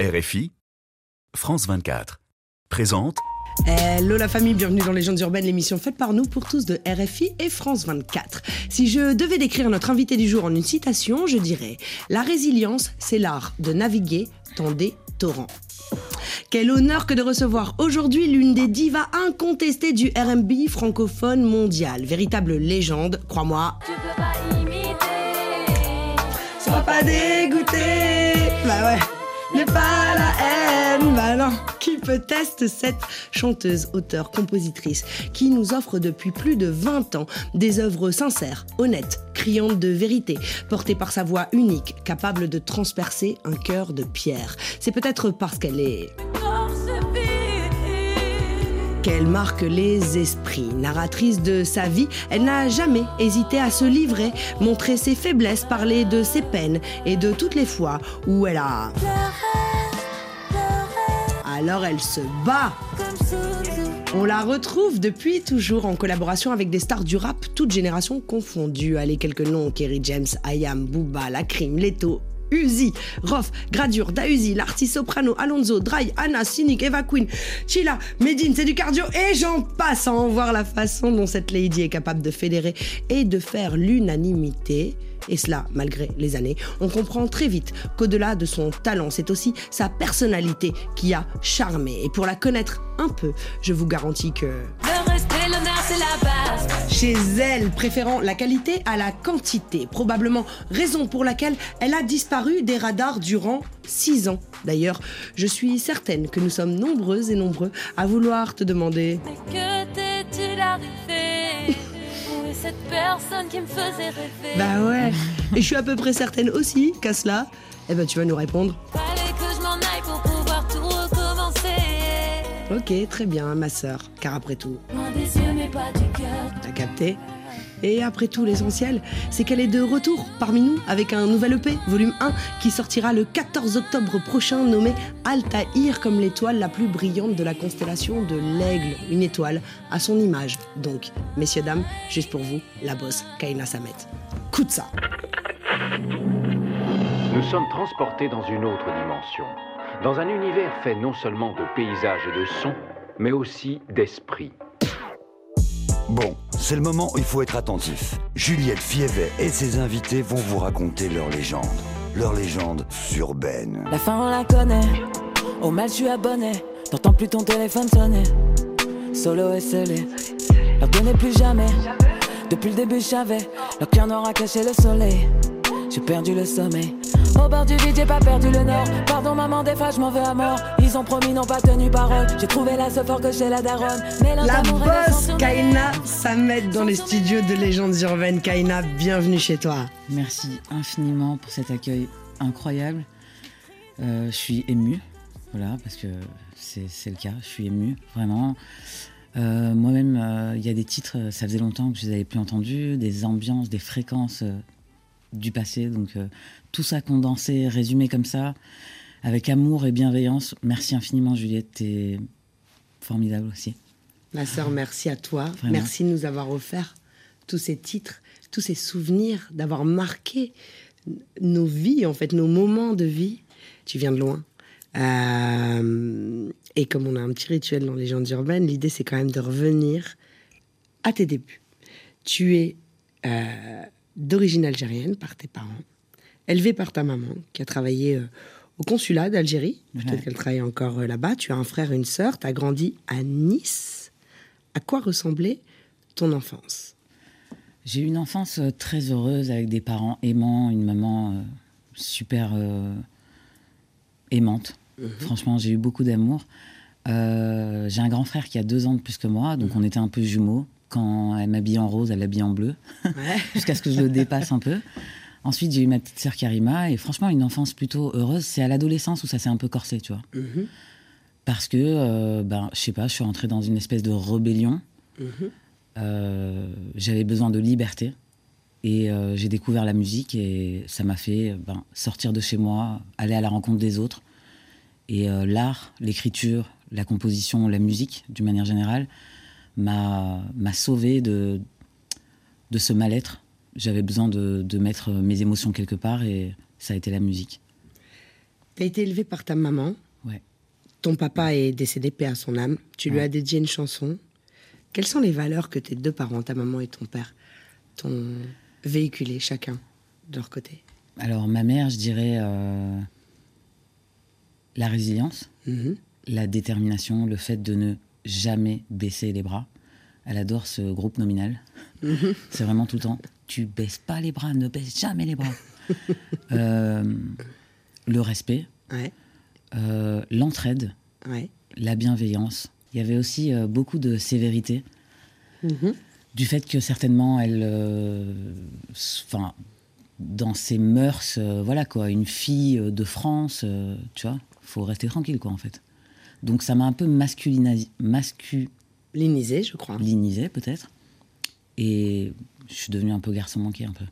RFI, France 24, présente Hello la famille, bienvenue dans Légendes urbaines, l'émission faite par nous pour tous de RFI et France 24. Si je devais décrire notre invité du jour en une citation, je dirais La résilience, c'est l'art de naviguer dans des torrents. Quel honneur que de recevoir aujourd'hui l'une des divas incontestées du RB francophone mondial. Véritable légende, crois-moi. Tu peux pas imiter. Sois pas dégoûté. Bah ouais. N'est pas la haine, bah. Qui peut tester cette chanteuse, auteure, compositrice qui nous offre depuis plus de 20 ans des œuvres sincères, honnêtes, criantes de vérité, portées par sa voix unique, capable de transpercer un cœur de pierre? C'est peut-être parce qu'elle est. qu'elle marque les esprits. Narratrice de sa vie, elle n'a jamais hésité à se livrer, montrer ses faiblesses, parler de ses peines et de toutes les fois où elle a... Alors elle se bat. On la retrouve depuis toujours en collaboration avec des stars du rap, toutes générations confondues. Allez, quelques noms, Kerry James, Ayam, Booba, La Crime, Leto, Uzi, Rof, Gradure, Dausi, l'artiste soprano, Alonso, Dry, Anna, Cynic, Eva Queen, Chila, Medine, c'est du cardio et j'en passe à en voir la façon dont cette lady est capable de fédérer et de faire l'unanimité. Et cela, malgré les années, on comprend très vite qu'au-delà de son talent, c'est aussi sa personnalité qui a charmé. Et pour la connaître un peu, je vous garantis que... C'est la base. Chez elle, préférant la qualité à la quantité. Probablement raison pour laquelle elle a disparu des radars durant six ans. D'ailleurs, je suis certaine que nous sommes nombreuses et nombreux à vouloir te demander Mais que t'es-tu arrivé Où est cette personne qui me faisait rêver? Bah ouais. Et je suis à peu près certaine aussi qu'à cela, eh ben tu vas nous répondre. Fallait que je m'en aille pour pouvoir tout recommencer. Ok, très bien, ma sœur. Car après tout, T'as capté Et après tout, l'essentiel, c'est qu'elle est de retour parmi nous avec un nouvel EP, volume 1, qui sortira le 14 octobre prochain, nommé Altaïr comme l'étoile la plus brillante de la constellation de l'aigle. Une étoile à son image. Donc, messieurs, dames, juste pour vous, la bosse Kaina Samet. Coup de ça Nous sommes transportés dans une autre dimension, dans un univers fait non seulement de paysages et de sons, mais aussi d'esprit. Bon, c'est le moment où il faut être attentif. Juliette Fievet et ses invités vont vous raconter leur légende. Leur légende urbaine. La fin on la connaît, au mal je suis abonné, t'entends plus ton téléphone sonner, solo et scellé, leur donnez plus jamais, depuis le début je savais, leur cœur n'aura caché le soleil, j'ai perdu le sommeil, au bord du vide j'ai pas perdu le nord, pardon maman des fois je m'en veux à mort, ils ont promis n'ont pas tenu parole, j'ai trouvé la seule fort que chez la daronne, mais La mes Kaina. Samet dans les studios de Légendes Urbaines. Kaina, bienvenue chez toi. Merci infiniment pour cet accueil incroyable. Euh, je suis émue, voilà, parce que c'est le cas, je suis émue, vraiment. Euh, Moi-même, euh, il y a des titres, euh, ça faisait longtemps que je les avais plus entendus, des ambiances, des fréquences euh, du passé, donc euh, tout ça condensé, résumé comme ça, avec amour et bienveillance. Merci infiniment, Juliette, t'es formidable aussi. Ma sœur, merci à toi. Vraiment. Merci de nous avoir offert tous ces titres, tous ces souvenirs, d'avoir marqué nos vies, en fait, nos moments de vie. Tu viens de loin. Euh, et comme on a un petit rituel dans les légendes urbaines, l'idée, c'est quand même de revenir à tes débuts. Tu es euh, d'origine algérienne par tes parents, élevée par ta maman, qui a travaillé euh, au consulat d'Algérie. Peut-être Ouais. qu'elle travaille encore euh, là-bas. Tu as un frère et une sœur. Tu as grandi à Nice. À quoi ressemblait ton enfance? J'ai eu une enfance euh, très heureuse avec des parents aimants, une maman euh, super aimante. Franchement, j'ai eu beaucoup d'amour. J'ai un grand frère qui a deux ans de plus que moi, donc on était un peu jumeaux. Quand elle m'habillait en rose, elle l'habillait en bleu, Ouais. jusqu'à ce que je le dépasse un peu. Ensuite, j'ai eu ma petite sœur Karima, et franchement, une enfance plutôt heureuse. C'est à l'adolescence où ça s'est un peu corsé, tu vois. Mhm. Parce que, euh, ben, je sais pas, je suis rentrée dans une espèce de rébellion. Mhm. Euh, J'avais besoin de liberté. Et euh, j'ai découvert la musique et ça m'a fait ben, sortir de chez moi, aller à la rencontre des autres. Et euh, l'art, l'écriture, la composition, la musique, d'une manière générale, m'a sauvé de, de ce mal-être. J'avais besoin de, de mettre mes émotions quelque part et ça a été la musique. T'as été élevé par ta maman. Ouais. Ton papa est décédé, paix à son âme. Tu lui as dédié une chanson. Quelles sont les valeurs que tes deux parents, ta maman et ton père, t'ont véhiculées chacun de leur côté? Alors, ma mère, je dirais euh, la résilience, Mhm. la détermination, le fait de ne jamais baisser les bras. Elle adore ce groupe nominal. C'est vraiment tout le temps. Tu baisses pas les bras, ne baisse jamais les bras. Euh, le respect, Ouais, euh, l'entraide, ouais. la bienveillance. Il y avait aussi euh, beaucoup de sévérité. Mhm. Du fait que certainement elle. Enfin, dans ses mœurs, voilà quoi, une fille de France, tu vois, faut rester tranquille quoi en fait. Donc ça m'a un peu masculinisé, masculinisé Linisé, je crois. peut-être. Et je suis devenu un peu garçon manqué un peu.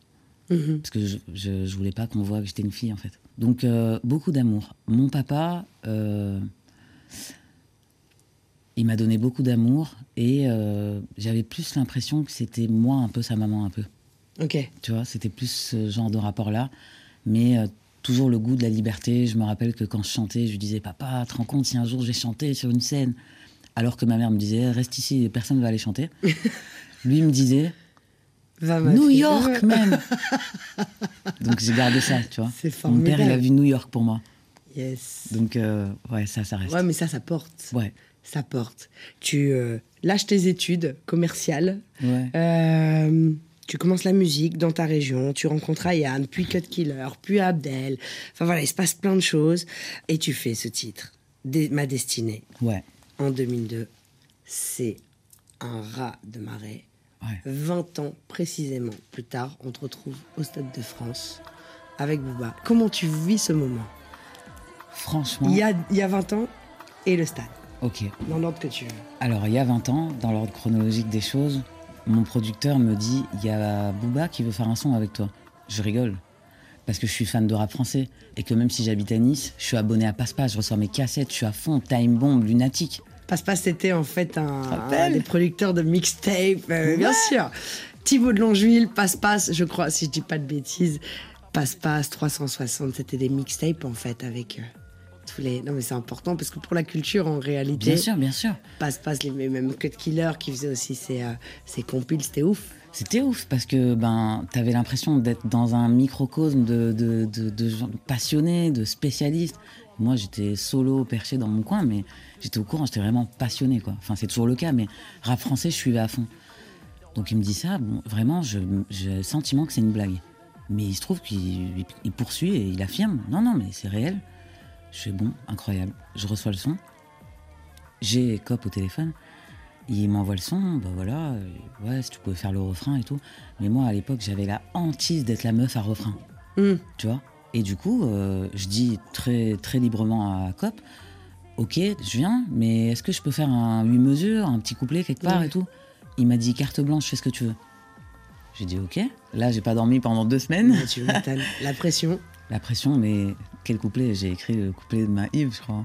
Mhm. Parce que je, je, je voulais pas qu'on voit que j'étais une fille, en fait. Donc, euh, beaucoup d'amour. Mon papa, euh, il m'a donné beaucoup d'amour et euh, j'avais plus l'impression que c'était moi un peu sa maman, un peu. Ok. Tu vois, c'était plus ce genre de rapport-là. Mais toujours le goût de la liberté. Je me rappelle que quand je chantais, je disais Papa, te rends compte si un jour je vais chanter sur une scène Alors que ma mère me disait Reste ici, personne ne va aller chanter. Lui me disait Va, New. York même Donc j'ai gardé ça, tu vois. C'est Mon père, il a vu New York pour moi. Yes. Donc, euh, ouais, ça, ça reste. Ouais, mais ça, ça porte. Ouais, Ça porte. Tu euh, lâches tes études commerciales. ouais. Euh, tu commences la musique dans ta région, tu rencontres Ayam, puis Cut Killer, puis Abdel. Enfin voilà, il se passe plein de choses. Et tu fais ce titre, Ma destinée, Ouais, en 2002. C'est un rat de marée. ouais. 20 ans précisément plus tard, on te retrouve au Stade de France avec Booba. Comment tu vis ce moment? Franchement, il y, a, il y a 20 ans et le stade, ok. dans l'ordre que tu veux. Alors, il y a 20 ans, dans l'ordre chronologique des choses, mon producteur me dit il y a Booba qui veut faire un son avec toi. Je rigole. Parce que je suis fan de rap français. Et que même si j'habite à Nice, je suis abonné à Passe-Passe, je reçois mes cassettes, je suis à fond, Time Bomb, Lunatic. Passe-Passe, c'était en fait un, un des producteurs de mixtape, euh, bien sûr. Thibaut de Longeville, Passe-Passe, je crois, si je dis pas de bêtises. Passe-Passe, 360, c'était des mixtapes en fait avec euh, tous les. Non mais c'est important parce que pour la culture en réalité. Bien sûr, bien sûr. Passe-Passe, les même Cut Killer qui faisait aussi ses, euh, ses compiles, c'était ouf. C'était ouf parce que ben, tu avais l'impression d'être dans un microcosme de, de, de, de gens passionnés, de spécialistes. Moi, j'étais solo, perché dans mon coin, mais j'étais au courant, j'étais vraiment passionné. Quoi. Enfin, c'est toujours le cas, mais rap français, je suivais à fond. Donc il me dit ça, bon, vraiment, j'ai le sentiment que c'est une blague. Mais il se trouve qu'il il- il poursuit et il affirme non, non, mais c'est réel. Je fais bon, incroyable. Je reçois le son. J'ai Cop au téléphone. Il m'envoie le son, bah voilà, euh, ouais, si tu pouvais faire le refrain et tout. Mais moi, à l'époque, j'avais la hantise d'être la meuf à refrain, Hmm. tu vois? Et du coup, euh, je dis très, très librement à Cop, ok, je viens, mais est-ce que je peux faire un 8 mesures, un petit couplet quelque part et tout? Il m'a dit carte blanche, fais ce que tu veux. J'ai dit ok. Là, j'ai pas dormi pendant deux semaines. Ouais, tu. La pression. La pression, mais quel couplet? J'ai écrit le couplet de ma Yves, je crois.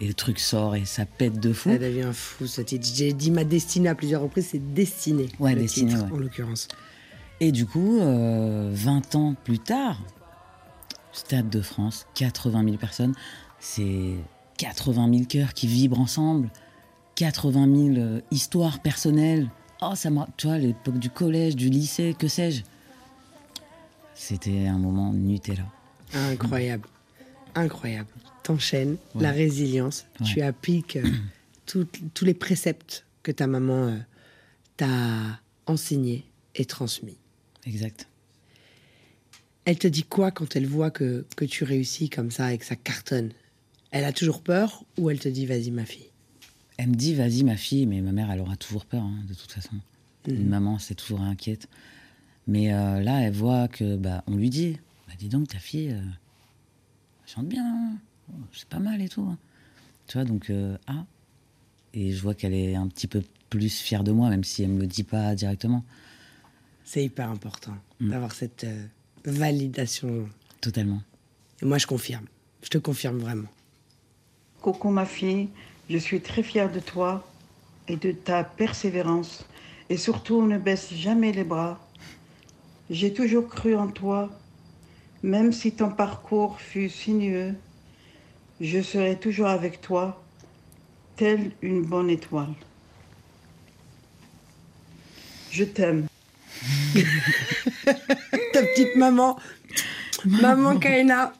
Et le truc sort et ça pète de fou. Ça devient fou ce titre. J'ai dit ma destinée à plusieurs reprises, c'est destinée. Ouais, le Destinée, titre, ouais. en l'occurrence. Et du coup, euh, 20 ans plus tard, Stade de France, 80 000 personnes, c'est 80 000 cœurs qui vibrent ensemble, 80 000 euh, histoires personnelles. Oh, ça m'a, tu vois, l'époque du collège, du lycée, que sais-je. C'était un moment Nutella. Incroyable. Incroyable. T'enchaînes, Ouais. la résilience, Ouais. tu appliques euh, tout- tous les préceptes que ta maman euh, t'a enseignés et transmis. Exact. Elle te dit quoi quand elle voit que, que tu réussis comme ça et que ça cartonne? Elle a toujours peur ou elle te dit vas-y ma fille? Elle me dit, vas-y ma fille, mais ma mère, elle aura toujours peur, hein, de toute façon. Une maman, c'est toujours inquiète. Mais euh, là, elle voit que, bah, on lui dit, bah, dis donc, ta fille, euh, elle chante bien, hein. Oh, c'est pas mal et tout. hein. Tu vois, donc, euh, ah. Et je vois qu'elle est un petit peu plus fière de moi, même si elle me le dit pas directement. C'est hyper important Mm. d'avoir cette euh, validation. Totalement. Et moi je confirme. Je te confirme vraiment. Coco, ma fille, je suis très fière de toi et de ta persévérance. Et surtout, ne baisse jamais les bras. J'ai toujours cru en toi, même si ton parcours fut sinueux. Je serai toujours avec toi, telle une bonne étoile. Je t'aime. Ta petite maman, maman Kaina,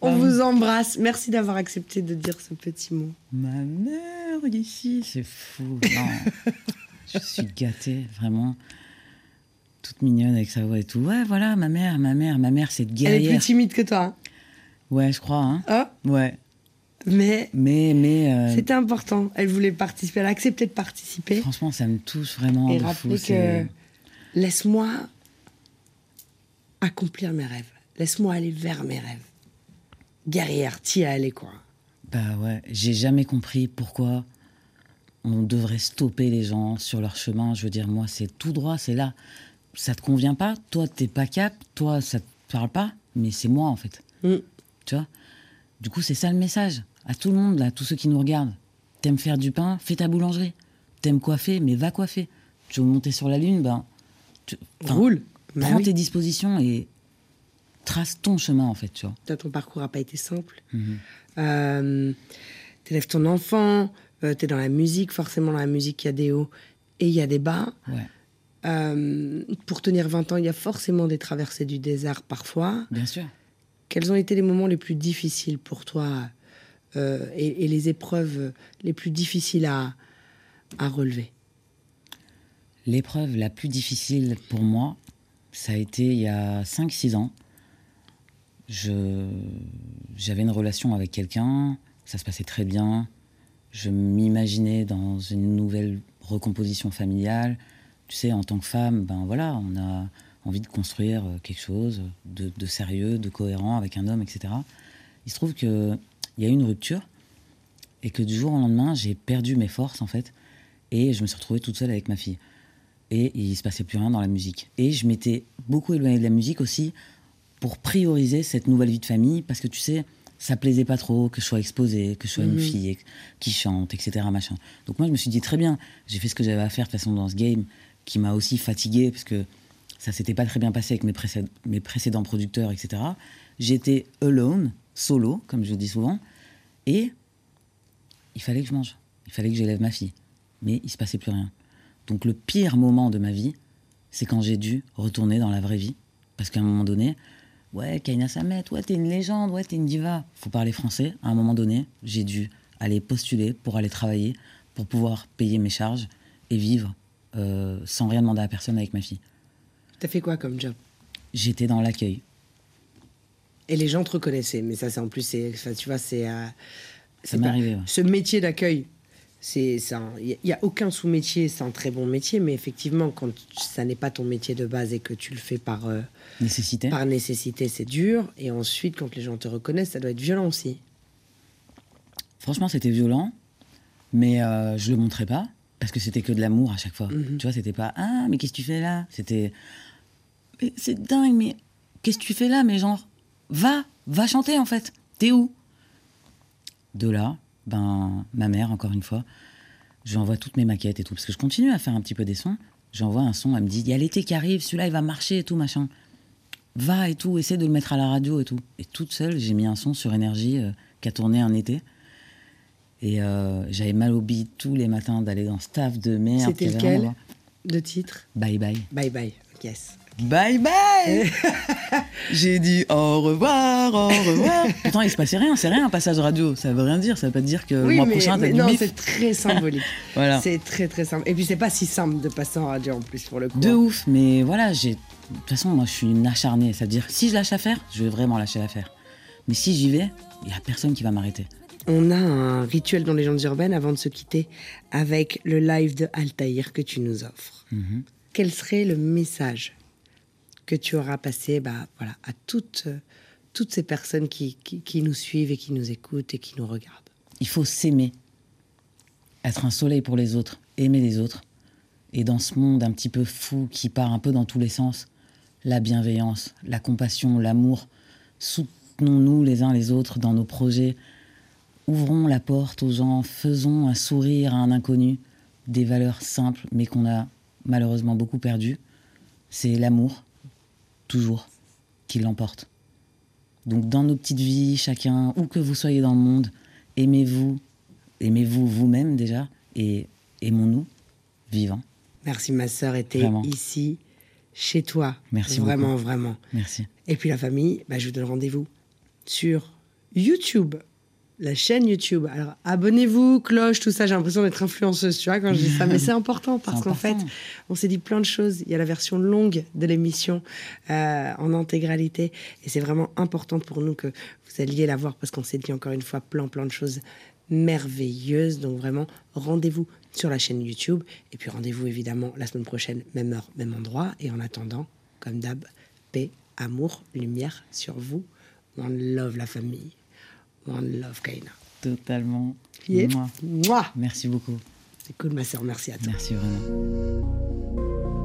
on vous embrasse. Merci d'avoir accepté de dire ce petit mot. Ma mère ici, c'est fou. Non. je suis gâtée, vraiment. Toute mignonne avec sa voix et tout. Ouais, voilà, ma mère, ma mère, ma mère, c'est Elle est guerrière. plus timide que toi. hein. Ouais, je crois. Hein. Ah, Ouais. mais Mais, mais euh, c'était important. Elle voulait participer. Elle a accepté de participer. franchement, ça me touche vraiment. Et de rappeler fou, que laisse-moi accomplir mes rêves. Laisse-moi aller vers mes rêves. Guerrière, t'y allée, quoi. Bah ouais, j'ai jamais compris pourquoi on devrait stopper les gens sur leur chemin. Je veux dire, moi, c'est tout droit, c'est là. Ça te convient pas, toi, t'es pas cap, toi, ça te parle pas, mais c'est moi, en fait. Mm. Tu vois? Du coup, c'est ça le message. À tout le monde, là, tous ceux qui nous regardent. T'aimes faire du pain, fais ta boulangerie. T'aimes coiffer, mais va coiffer. Tu veux monter sur la lune, ben. tu- Roule. Bah Prends oui. tes dispositions et trace ton chemin, en fait, tu vois. Ton parcours n'a pas été simple. Mhm. Euh, T'élèves ton enfant, euh, t'es dans la musique, forcément dans la musique, il y a des hauts et il y a des bas. Ouais, Euh, pour tenir 20 ans, il y a forcément des traversées du désert parfois. bien sûr. Quels ont été les moments les plus difficiles pour toi euh, et, et les épreuves les plus difficiles à, à relever? L'épreuve la plus difficile pour moi, ça a été il y a 5-6 ans. J'avais une relation avec quelqu'un, ça se passait très bien. Je m'imaginais dans une nouvelle recomposition familiale. Tu sais, en tant que femme, ben voilà, on a envie de construire euh, quelque chose de, de sérieux, de cohérent avec un homme, etc. Il se trouve qu'il y a eu une rupture et que du jour au lendemain, j'ai perdu mes forces en fait et je me suis retrouvée toute seule avec ma fille et il se passait plus rien dans la musique. Et je m'étais beaucoup éloignée de la musique aussi pour prioriser cette nouvelle vie de famille parce que tu sais, ça plaisait pas trop que je sois exposée, que je sois une Mhm. fille qui chante, etc. Machin. Donc moi je me suis dit très bien, j'ai fait ce que j'avais à faire de toute façon dans ce game qui m'a aussi fatiguée parce que ça s'était pas très bien passé avec mes, précéd- mes précédents producteurs, etc. J'étais alone, solo, comme je dis souvent, et il fallait que je mange, il fallait que j'élève ma fille. Mais il se passait plus rien. Donc le pire moment de ma vie, c'est quand j'ai dû retourner dans la vraie vie. Parce qu'à un moment donné, ouais, Kaina Samet, ouais, t'es une légende, ouais, t'es une diva. Faut parler français. À un moment donné, j'ai dû aller postuler pour aller travailler, pour pouvoir payer mes charges et vivre euh, sans rien demander à personne avec ma fille. T'as fait quoi comme job? J'étais dans l'accueil. Et les gens te reconnaissaient, mais ça, c'est en plus, c'est, tu vois, c'est. euh, c'est m'est arrivé, ouais. Ce métier d'accueil, c'est, il n'y a, aucun sous-métier, c'est un très bon métier, mais effectivement, quand ça n'est pas ton métier de base et que tu le fais par, euh, Nécessité. par nécessité, c'est dur. Et ensuite, quand les gens te reconnaissent, ça doit être violent aussi. Franchement, c'était violent, mais euh, je le montrais pas parce que c'était que de l'amour à chaque fois. Mhm. Tu vois, c'était pas ah mais qu'est-ce que tu fais là? C'était Mais c'est dingue, mais qu'est-ce que tu fais là? Mais genre va, va chanter en fait. T'es où? De là, ben ma mère encore une fois, je lui envoie toutes mes maquettes et tout parce que je continue à faire un petit peu des sons. J'envoie un son, elle me dit il y a l'été qui arrive, celui-là il va marcher et tout machin. Va et tout, essaie de le mettre à la radio et tout. Et toute seule, j'ai mis un son sur énergie euh, qui a tourné un été. Et euh, j'avais mal au bide tous les matins d'aller dans ce taf de merde. C'était lequel de titre Bye bye. Bye bye. Yes. Bye bye J'ai dit au revoir, au revoir. Pourtant, il se passait rien, c'est rien un passage radio. Ça veut rien dire, ça veut pas dire que le mois mais, prochain, t'as non, c'est très symbolique. Voilà. C'est très très simple. Et puis c'est pas si simple de passer en radio en plus pour le coup. De hein. ouf, mais voilà, j'ai. De toute façon, moi, je suis une acharnée. C'est-à-dire, si je lâche à faire, je vais vraiment lâcher l'affaire. Mais si j'y vais, il y a personne qui va m'arrêter. On a un rituel dans les légendes urbaines avant de se quitter avec le live de Altaïr que tu nous offres. Mhm. Quel serait le message que tu auras passé bah, voilà, à toutes, toutes ces personnes qui, qui, qui nous suivent et qui nous écoutent et qui nous regardent? Il faut s'aimer, être un soleil pour les autres, aimer les autres. Et dans ce monde un petit peu fou qui part un peu dans tous les sens, la bienveillance, la compassion, l'amour, soutenons-nous les uns les autres dans nos projets, ouvrons la porte aux gens, faisons un sourire à un inconnu, des valeurs simples mais qu'on a malheureusement beaucoup perdues. C'est l'amour, toujours, qui l'emporte. Donc dans nos petites vies, chacun, où que vous soyez dans le monde, aimez-vous, aimez-vous vous-même déjà, et aimons-nous vivants. Merci ma sœur était ici, chez toi. Merci Vraiment, beaucoup. vraiment. Merci. Et puis la famille, bah, je vous donne rendez-vous sur YouTube, la chaîne YouTube. Alors abonnez-vous, cloche, tout ça. J'ai l'impression d'être influenceuse, tu vois, quand je dis ça. Mais c'est important parce qu'en fait, on s'est dit plein de choses. Il y a la version longue de l'émission euh, en intégralité. Et c'est vraiment important pour nous que vous alliez la voir parce qu'on s'est dit encore une fois plein, plein de choses merveilleuses. Donc vraiment, rendez-vous sur la chaîne YouTube. Et puis rendez-vous évidemment la semaine prochaine, même heure, même endroit. Et en attendant, comme d'hab, paix, amour, lumière sur vous. One love la famille. One love Kaina. Totalement. Yeah. Mouah. Merci beaucoup. C'est cool ma sœur, merci à toi. Merci vraiment.